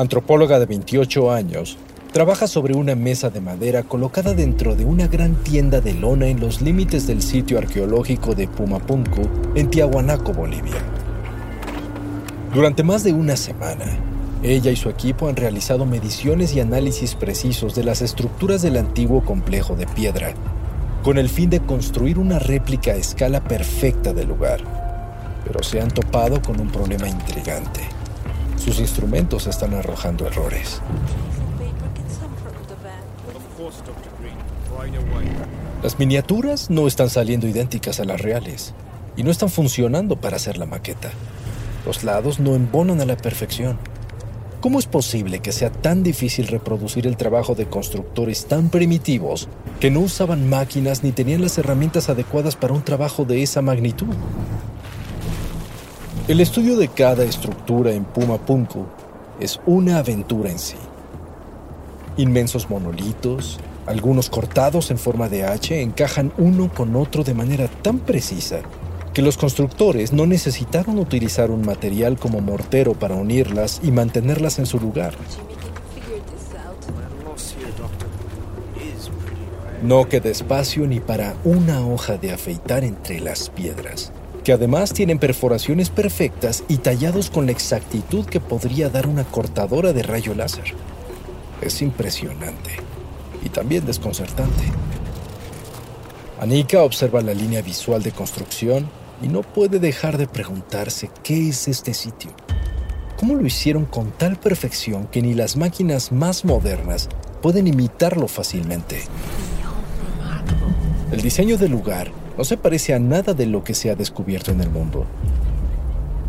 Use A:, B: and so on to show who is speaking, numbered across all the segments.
A: antropóloga de 28 años, trabaja sobre una mesa de madera colocada dentro de una gran tienda de lona en los límites del sitio arqueológico de Pumapunku, en Tiahuanaco, Bolivia. Durante más de una semana, ella y su equipo han realizado mediciones y análisis precisos de las estructuras del antiguo complejo de piedra, con el fin de construir una réplica a escala perfecta del lugar. Pero se han topado con un problema intrigante. Sus instrumentos están arrojando errores. Las miniaturas no están saliendo idénticas a las reales y no están funcionando para hacer la maqueta. Los lados no embonan a la perfección. ¿Cómo es posible que sea tan difícil reproducir el trabajo de constructores tan primitivos que no usaban máquinas ni tenían las herramientas adecuadas para un trabajo de esa magnitud? El estudio de cada estructura en Puma Punku es una aventura en sí. Inmensos monolitos, algunos cortados en forma de H, encajan uno con otro de manera tan precisa que los constructores no necesitaron utilizar un material como mortero para unirlas y mantenerlas en su lugar. No queda espacio ni para una hoja de afeitar entre las piedras, que además tienen perforaciones perfectas y tallados con la exactitud que podría dar una cortadora de rayo láser. Es impresionante y también desconcertante. Anika observa la línea visual de construcción y no puede dejar de preguntarse qué es este sitio. ¿Cómo lo hicieron con tal perfección que ni las máquinas más modernas pueden imitarlo fácilmente? El diseño del lugar no se parece a nada de lo que se ha descubierto en el mundo.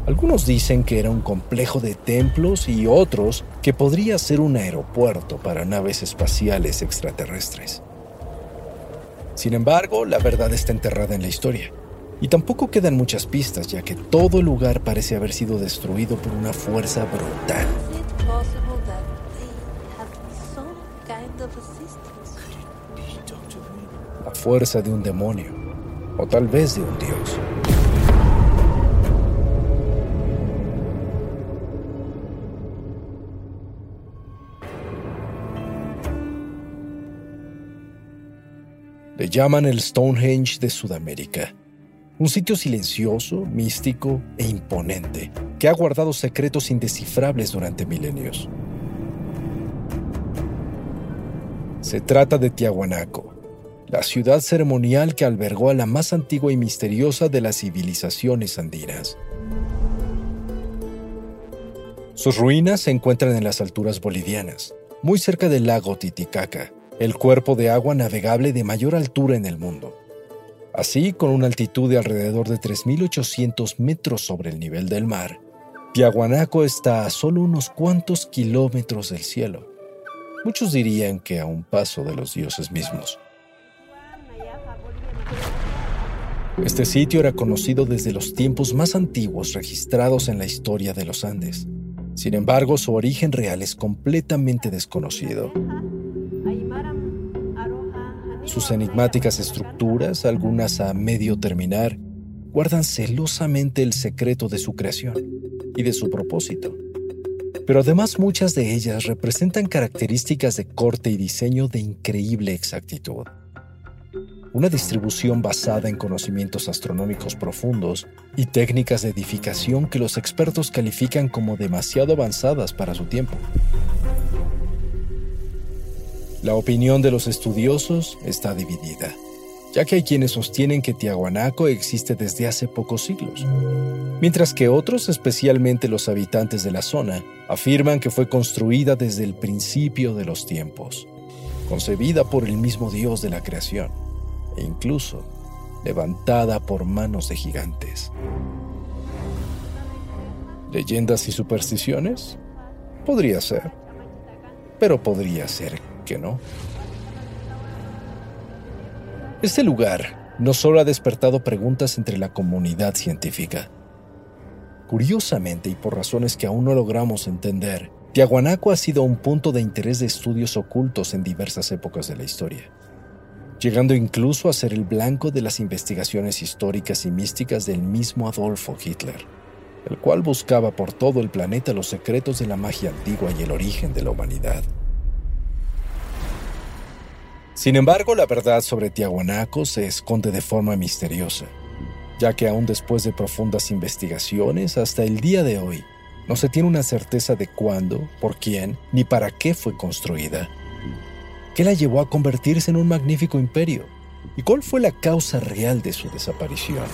A: Algunos dicen que era un complejo de templos y otros que podría ser un aeropuerto para naves espaciales extraterrestres. Sin embargo, la verdad está enterrada en la historia. Y tampoco quedan muchas pistas, ya que todo el lugar parece haber sido destruido por una fuerza brutal. La fuerza de un demonio, o tal vez de un dios. Le llaman el Stonehenge de Sudamérica un sitio silencioso, místico e imponente que ha guardado secretos indescifrables durante milenios. Se trata de Tiahuanaco, la ciudad ceremonial que albergó a la más antigua y misteriosa de las civilizaciones andinas. Sus ruinas se encuentran en las alturas bolivianas, muy cerca del lago Titicaca, el cuerpo de agua navegable de mayor altura en el mundo. Así, con una altitud de alrededor de 3.800 metros sobre el nivel del mar, Tiahuanaco está a solo unos cuantos kilómetros del cielo. Muchos dirían que a un paso de los dioses mismos. Este sitio era conocido desde los tiempos más antiguos registrados en la historia de los Andes. Sin embargo, su origen real es completamente desconocido. Sus enigmáticas estructuras, algunas a medio terminar, guardan celosamente el secreto de su creación y de su propósito. Pero además muchas de ellas representan características de corte y diseño de increíble exactitud. Una distribución basada en conocimientos astronómicos profundos y técnicas de edificación que los expertos califican como demasiado avanzadas para su tiempo. La opinión de los estudiosos está dividida, ya que hay quienes sostienen que Tiahuanaco existe desde hace pocos siglos, mientras que otros, especialmente los habitantes de la zona, afirman que fue construida desde el principio de los tiempos, concebida por el mismo Dios de la creación, e incluso levantada por manos de gigantes. ¿Leyendas y supersticiones? Podría ser pero podría ser que no. Este lugar no solo ha despertado preguntas entre la comunidad científica. Curiosamente, y por razones que aún no logramos entender, Tiahuanaco ha sido un punto de interés de estudios ocultos en diversas épocas de la historia, llegando incluso a ser el blanco de las investigaciones históricas y místicas del mismo Adolfo Hitler, el cual buscaba por todo el planeta los secretos de la magia antigua y el origen de la humanidad. Sin embargo, la verdad sobre Tiahuanaco se esconde de forma misteriosa, ya que aún después de profundas investigaciones, hasta el día de hoy, no se tiene una certeza de cuándo, por quién, ni para qué fue construida. ¿Qué la llevó a convertirse en un magnífico imperio? ¿Y cuál fue la causa real de su desaparición?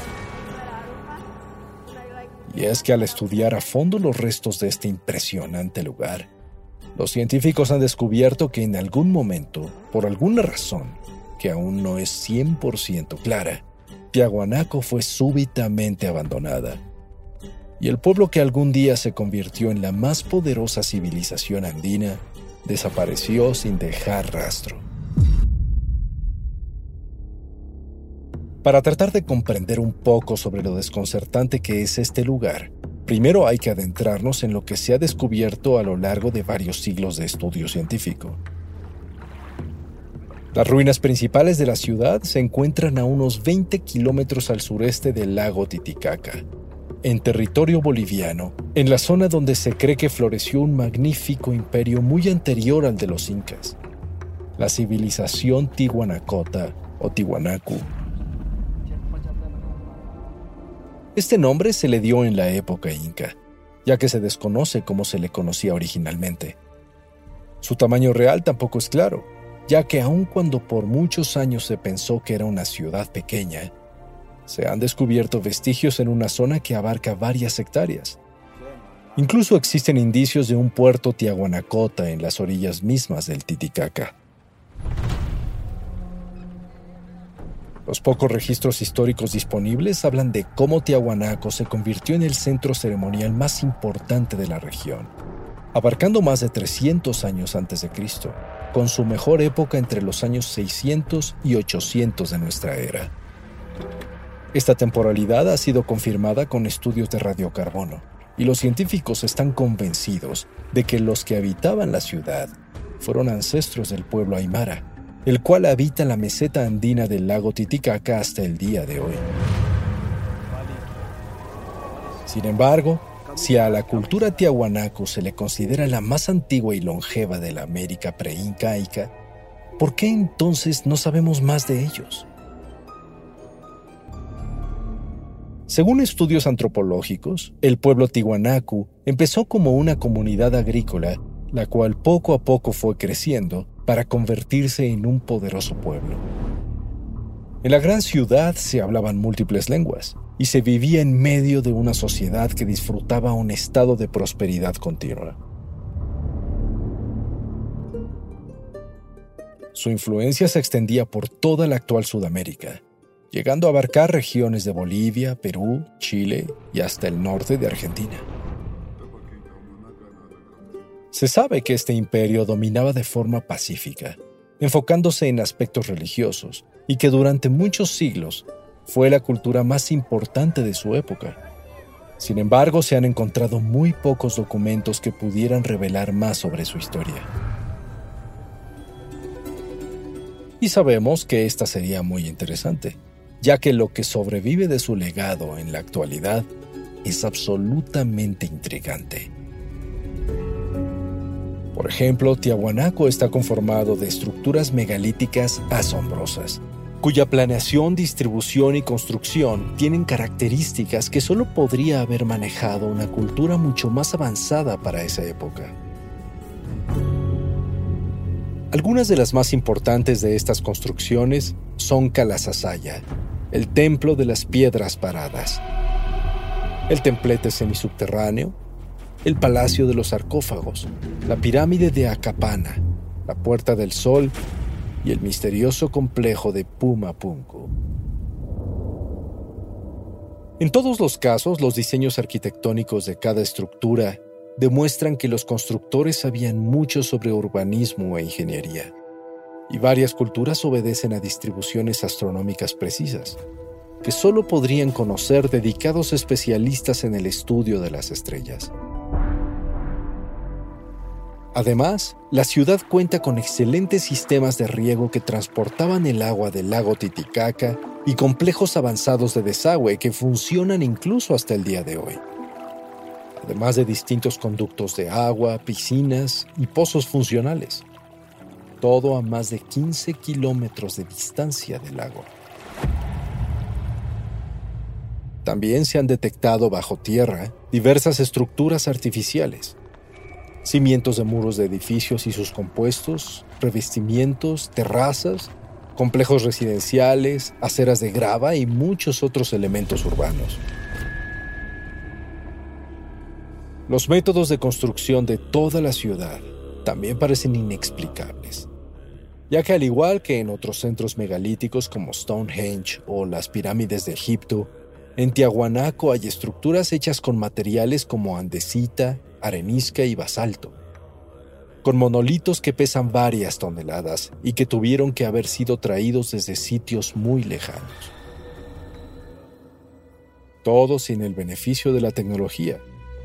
A: Y es que al estudiar a fondo los restos de este impresionante lugar, los científicos han descubierto que en algún momento, por alguna razón que aún no es 100% clara, Tiahuanaco fue súbitamente abandonada. Y el pueblo que algún día se convirtió en la más poderosa civilización andina desapareció sin dejar rastro. Para tratar de comprender un poco sobre lo desconcertante que es este lugar, Primero hay que adentrarnos en lo que se ha descubierto a lo largo de varios siglos de estudio científico. Las ruinas principales de la ciudad se encuentran a unos 20 kilómetros al sureste del lago Titicaca, en territorio boliviano, en la zona donde se cree que floreció un magnífico imperio muy anterior al de los incas, la civilización Tihuanacota o Tiwanaku. Este nombre se le dio en la época inca, ya que se desconoce cómo se le conocía originalmente. Su tamaño real tampoco es claro, ya que aun cuando por muchos años se pensó que era una ciudad pequeña, se han descubierto vestigios en una zona que abarca varias hectáreas. Incluso existen indicios de un puerto Tiahuanacota en las orillas mismas del Titicaca. Los pocos registros históricos disponibles hablan de cómo Tiahuanaco se convirtió en el centro ceremonial más importante de la región, abarcando más de 300 años antes de Cristo, con su mejor época entre los años 600 y 800 de nuestra era. Esta temporalidad ha sido confirmada con estudios de radiocarbono, y los científicos están convencidos de que los que habitaban la ciudad fueron ancestros del pueblo aymara, el cual habita la meseta andina del lago Titicaca hasta el día de hoy. Sin embargo, si a la cultura tiahuanaco se le considera la más antigua y longeva de la América preincaica, ¿por qué entonces no sabemos más de ellos? Según estudios antropológicos, el pueblo tihuanacu empezó como una comunidad agrícola, la cual poco a poco fue creciendo para convertirse en un poderoso pueblo. En la gran ciudad se hablaban múltiples lenguas y se vivía en medio de una sociedad que disfrutaba un estado de prosperidad continua. Su influencia se extendía por toda la actual Sudamérica, llegando a abarcar regiones de Bolivia, Perú, Chile y hasta el norte de Argentina. Se sabe que este imperio dominaba de forma pacífica, enfocándose en aspectos religiosos, y que durante muchos siglos fue la cultura más importante de su época. Sin embargo, se han encontrado muy pocos documentos que pudieran revelar más sobre su historia. Y sabemos que esta sería muy interesante, ya que lo que sobrevive de su legado en la actualidad es absolutamente intrigante. Por ejemplo, Tiahuanaco está conformado de estructuras megalíticas asombrosas, cuya planeación, distribución y construcción tienen características que solo podría haber manejado una cultura mucho más avanzada para esa época. Algunas de las más importantes de estas construcciones son Kalasasaya, el templo de las piedras paradas, el templete semisubterráneo, el Palacio de los Sarcófagos, la pirámide de Acapana, la Puerta del Sol y el misterioso complejo de Pumapunku. En todos los casos, los diseños arquitectónicos de cada estructura demuestran que los constructores sabían mucho sobre urbanismo e ingeniería, y varias culturas obedecen a distribuciones astronómicas precisas, que solo podrían conocer dedicados especialistas en el estudio de las estrellas. Además, la ciudad cuenta con excelentes sistemas de riego que transportaban el agua del lago Titicaca y complejos avanzados de desagüe que funcionan incluso hasta el día de hoy. Además de distintos conductos de agua, piscinas y pozos funcionales. Todo a más de 15 kilómetros de distancia del lago. También se han detectado bajo tierra diversas estructuras artificiales cimientos de muros de edificios y sus compuestos, revestimientos, terrazas, complejos residenciales, aceras de grava y muchos otros elementos urbanos. Los métodos de construcción de toda la ciudad también parecen inexplicables, ya que al igual que en otros centros megalíticos como Stonehenge o las pirámides de Egipto, en Tiahuanaco hay estructuras hechas con materiales como andesita, arenisca y basalto, con monolitos que pesan varias toneladas y que tuvieron que haber sido traídos desde sitios muy lejanos. Todo sin el beneficio de la tecnología,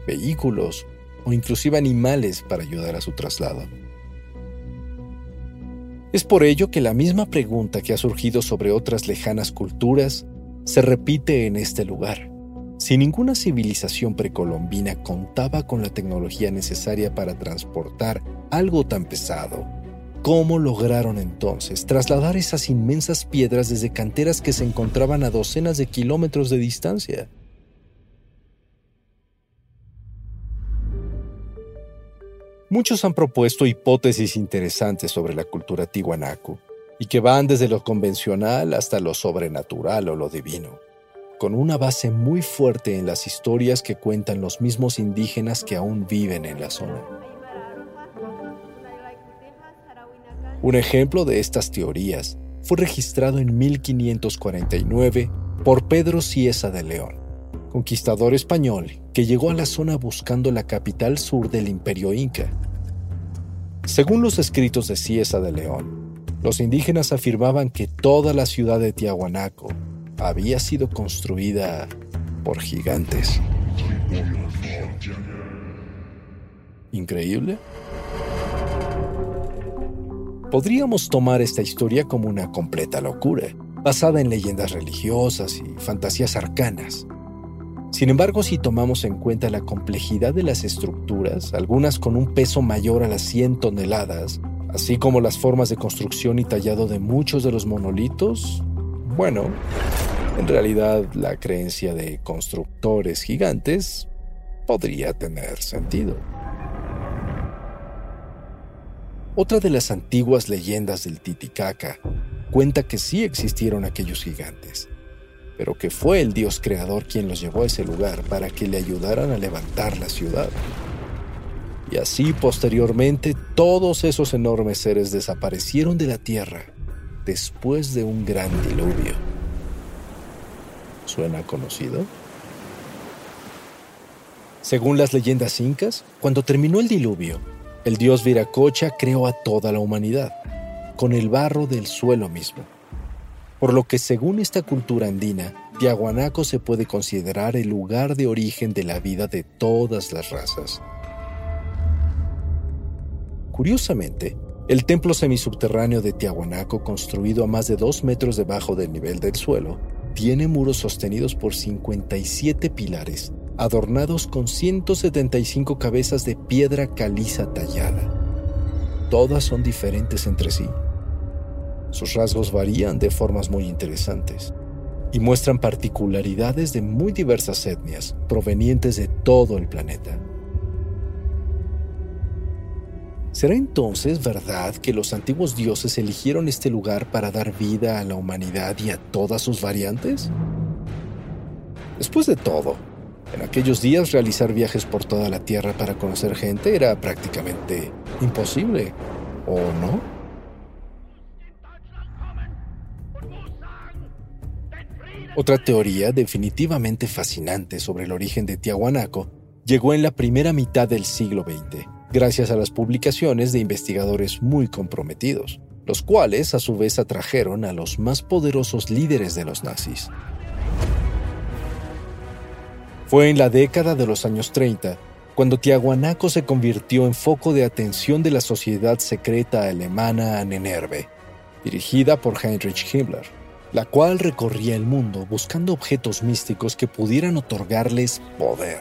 A: vehículos o inclusive animales para ayudar a su traslado. Es por ello que la misma pregunta que ha surgido sobre otras lejanas culturas se repite en este lugar. Si ninguna civilización precolombina contaba con la tecnología necesaria para transportar algo tan pesado, ¿cómo lograron entonces trasladar esas inmensas piedras desde canteras que se encontraban a docenas de kilómetros de distancia? Muchos han propuesto hipótesis interesantes sobre la cultura tihuanaco y que van desde lo convencional hasta lo sobrenatural o lo divino con una base muy fuerte en las historias que cuentan los mismos indígenas que aún viven en la zona. Un ejemplo de estas teorías fue registrado en 1549 por Pedro Ciesa de León, conquistador español que llegó a la zona buscando la capital sur del imperio inca. Según los escritos de Ciesa de León, los indígenas afirmaban que toda la ciudad de Tiahuanaco había sido construida por gigantes. ¿Increíble? Podríamos tomar esta historia como una completa locura, basada en leyendas religiosas y fantasías arcanas. Sin embargo, si tomamos en cuenta la complejidad de las estructuras, algunas con un peso mayor a las 100 toneladas, así como las formas de construcción y tallado de muchos de los monolitos, bueno, en realidad la creencia de constructores gigantes podría tener sentido. Otra de las antiguas leyendas del Titicaca cuenta que sí existieron aquellos gigantes, pero que fue el dios creador quien los llevó a ese lugar para que le ayudaran a levantar la ciudad. Y así posteriormente todos esos enormes seres desaparecieron de la tierra después de un gran diluvio. ¿Suena conocido? Según las leyendas incas, cuando terminó el diluvio, el dios Viracocha creó a toda la humanidad, con el barro del suelo mismo. Por lo que según esta cultura andina, Tiahuanaco se puede considerar el lugar de origen de la vida de todas las razas. Curiosamente, el templo semisubterráneo de Tiahuanaco, construido a más de dos metros debajo del nivel del suelo, tiene muros sostenidos por 57 pilares, adornados con 175 cabezas de piedra caliza tallada. Todas son diferentes entre sí. Sus rasgos varían de formas muy interesantes y muestran particularidades de muy diversas etnias provenientes de todo el planeta. ¿Será entonces verdad que los antiguos dioses eligieron este lugar para dar vida a la humanidad y a todas sus variantes? Después de todo, en aquellos días realizar viajes por toda la Tierra para conocer gente era prácticamente imposible, ¿o no? Otra teoría definitivamente fascinante sobre el origen de Tiahuanaco llegó en la primera mitad del siglo XX, gracias a las publicaciones de investigadores muy comprometidos, los cuales a su vez atrajeron a los más poderosos líderes de los nazis. Fue en la década de los años 30 cuando Tiahuanaco se convirtió en foco de atención de la sociedad secreta alemana Annenerbe, dirigida por Heinrich Himmler, la cual recorría el mundo buscando objetos místicos que pudieran otorgarles poder,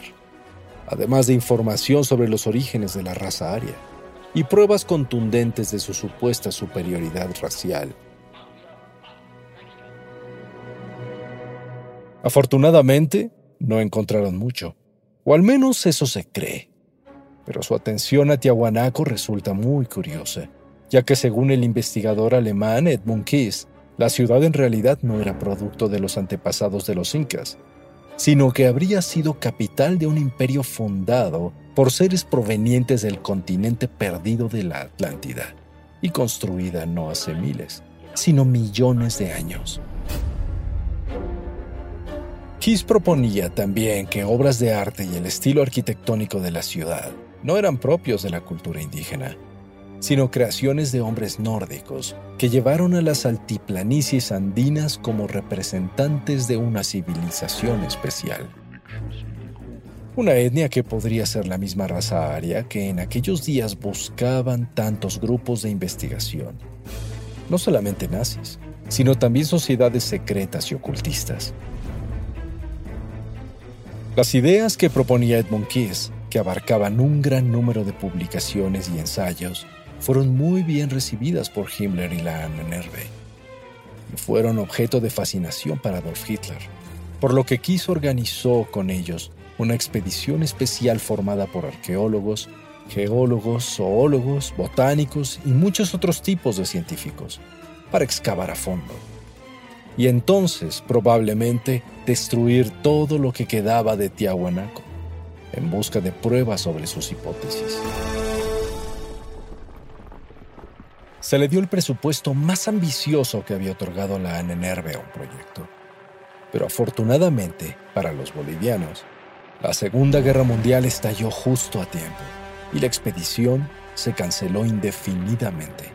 A: además de información sobre los orígenes de la raza aria y pruebas contundentes de su supuesta superioridad racial. Afortunadamente, no encontraron mucho. O al menos eso se cree. Pero su atención a Tiahuanaco resulta muy curiosa, ya que según el investigador alemán Edmund Kiss, la ciudad en realidad no era producto de los antepasados de los incas, sino que habría sido capital de un imperio fundado por seres provenientes del continente perdido de la Atlántida y construida no hace miles, sino millones de años. Kiss proponía también que obras de arte y el estilo arquitectónico de la ciudad no eran propios de la cultura indígena, sino creaciones de hombres nórdicos que llevaron a las altiplanicies andinas como representantes de una civilización especial. Una etnia que podría ser la misma raza aria que en aquellos días buscaban tantos grupos de investigación. No solamente nazis, sino también sociedades secretas y ocultistas. Las ideas que proponía Edmund Kiss, que abarcaban un gran número de publicaciones y ensayos, fueron muy bien recibidas por Himmler y la Nerve, y fueron objeto de fascinación para Adolf Hitler, por lo que Kiss organizó con ellos una expedición especial formada por arqueólogos, geólogos, zoólogos, botánicos y muchos otros tipos de científicos, para excavar a fondo y entonces probablemente destruir todo lo que quedaba de Tiahuanaco en busca de pruebas sobre sus hipótesis. Se le dio el presupuesto más ambicioso que había otorgado la ANENERVE a un proyecto. Pero afortunadamente, para los bolivianos, la Segunda Guerra Mundial estalló justo a tiempo y la expedición se canceló indefinidamente.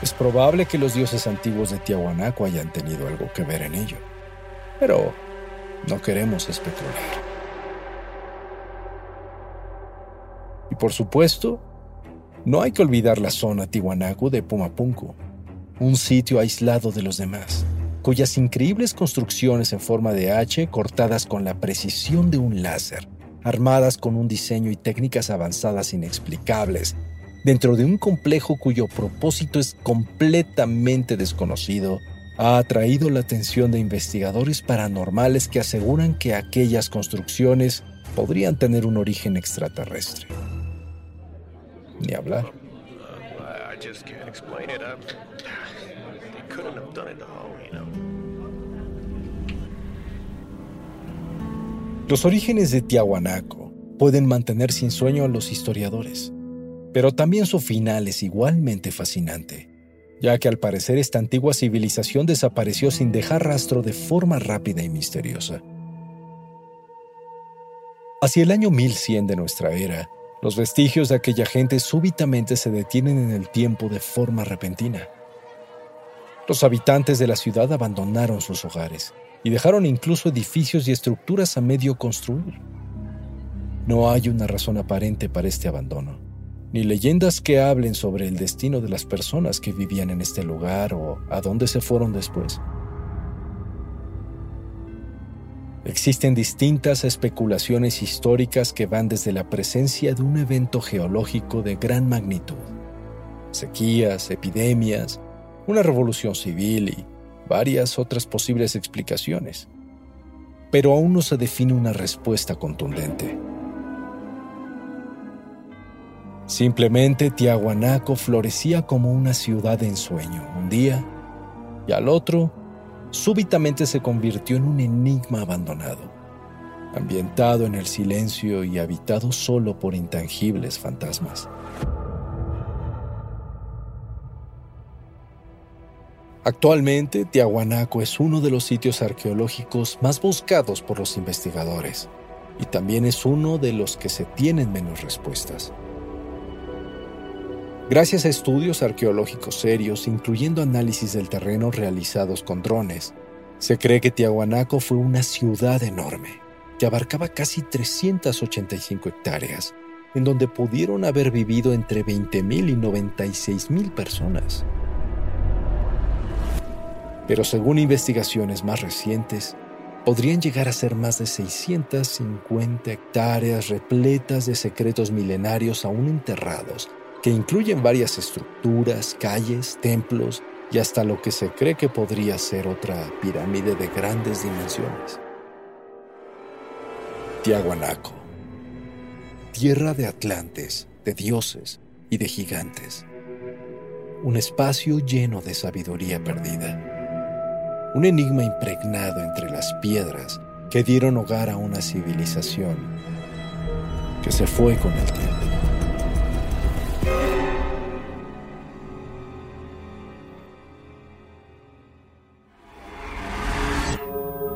A: Es probable que los dioses antiguos de Tiahuanaco hayan tenido algo que ver en ello, pero no queremos especular. Y por supuesto, no hay que olvidar la zona Tiahuanaco de Pumapunco, un sitio aislado de los demás, cuyas increíbles construcciones en forma de H cortadas con la precisión de un láser, armadas con un diseño y técnicas avanzadas inexplicables, dentro de un complejo cuyo propósito es completamente desconocido, ha atraído la atención de investigadores paranormales que aseguran que aquellas construcciones podrían tener un origen extraterrestre. Ni hablar. Los orígenes de Tiahuanaco pueden mantener sin sueño a los historiadores pero también su final es igualmente fascinante, ya que al parecer esta antigua civilización desapareció sin dejar rastro de forma rápida y misteriosa. Hacia el año 1100 de nuestra era, los vestigios de aquella gente súbitamente se detienen en el tiempo de forma repentina. Los habitantes de la ciudad abandonaron sus hogares y dejaron incluso edificios y estructuras a medio construir. No hay una razón aparente para este abandono ni leyendas que hablen sobre el destino de las personas que vivían en este lugar o a dónde se fueron después. Existen distintas especulaciones históricas que van desde la presencia de un evento geológico de gran magnitud, sequías, epidemias, una revolución civil y varias otras posibles explicaciones. Pero aún no se define una respuesta contundente. Simplemente Tiahuanaco florecía como una ciudad en sueño un día y al otro súbitamente se convirtió en un enigma abandonado, ambientado en el silencio y habitado solo por intangibles fantasmas. Actualmente, Tiahuanaco es uno de los sitios arqueológicos más buscados por los investigadores y también es uno de los que se tienen menos respuestas. Gracias a estudios arqueológicos serios, incluyendo análisis del terreno realizados con drones, se cree que Tiahuanaco fue una ciudad enorme, que abarcaba casi 385 hectáreas, en donde pudieron haber vivido entre 20.000 y 96.000 personas. Pero según investigaciones más recientes, podrían llegar a ser más de 650 hectáreas repletas de secretos milenarios aún enterrados, que incluyen varias estructuras, calles, templos y hasta lo que se cree que podría ser otra pirámide de grandes dimensiones. Tiahuanaco, tierra de atlantes, de dioses y de gigantes. Un espacio lleno de sabiduría perdida un enigma impregnado entre las piedras que dieron hogar a una civilización que se fue con el tiempo.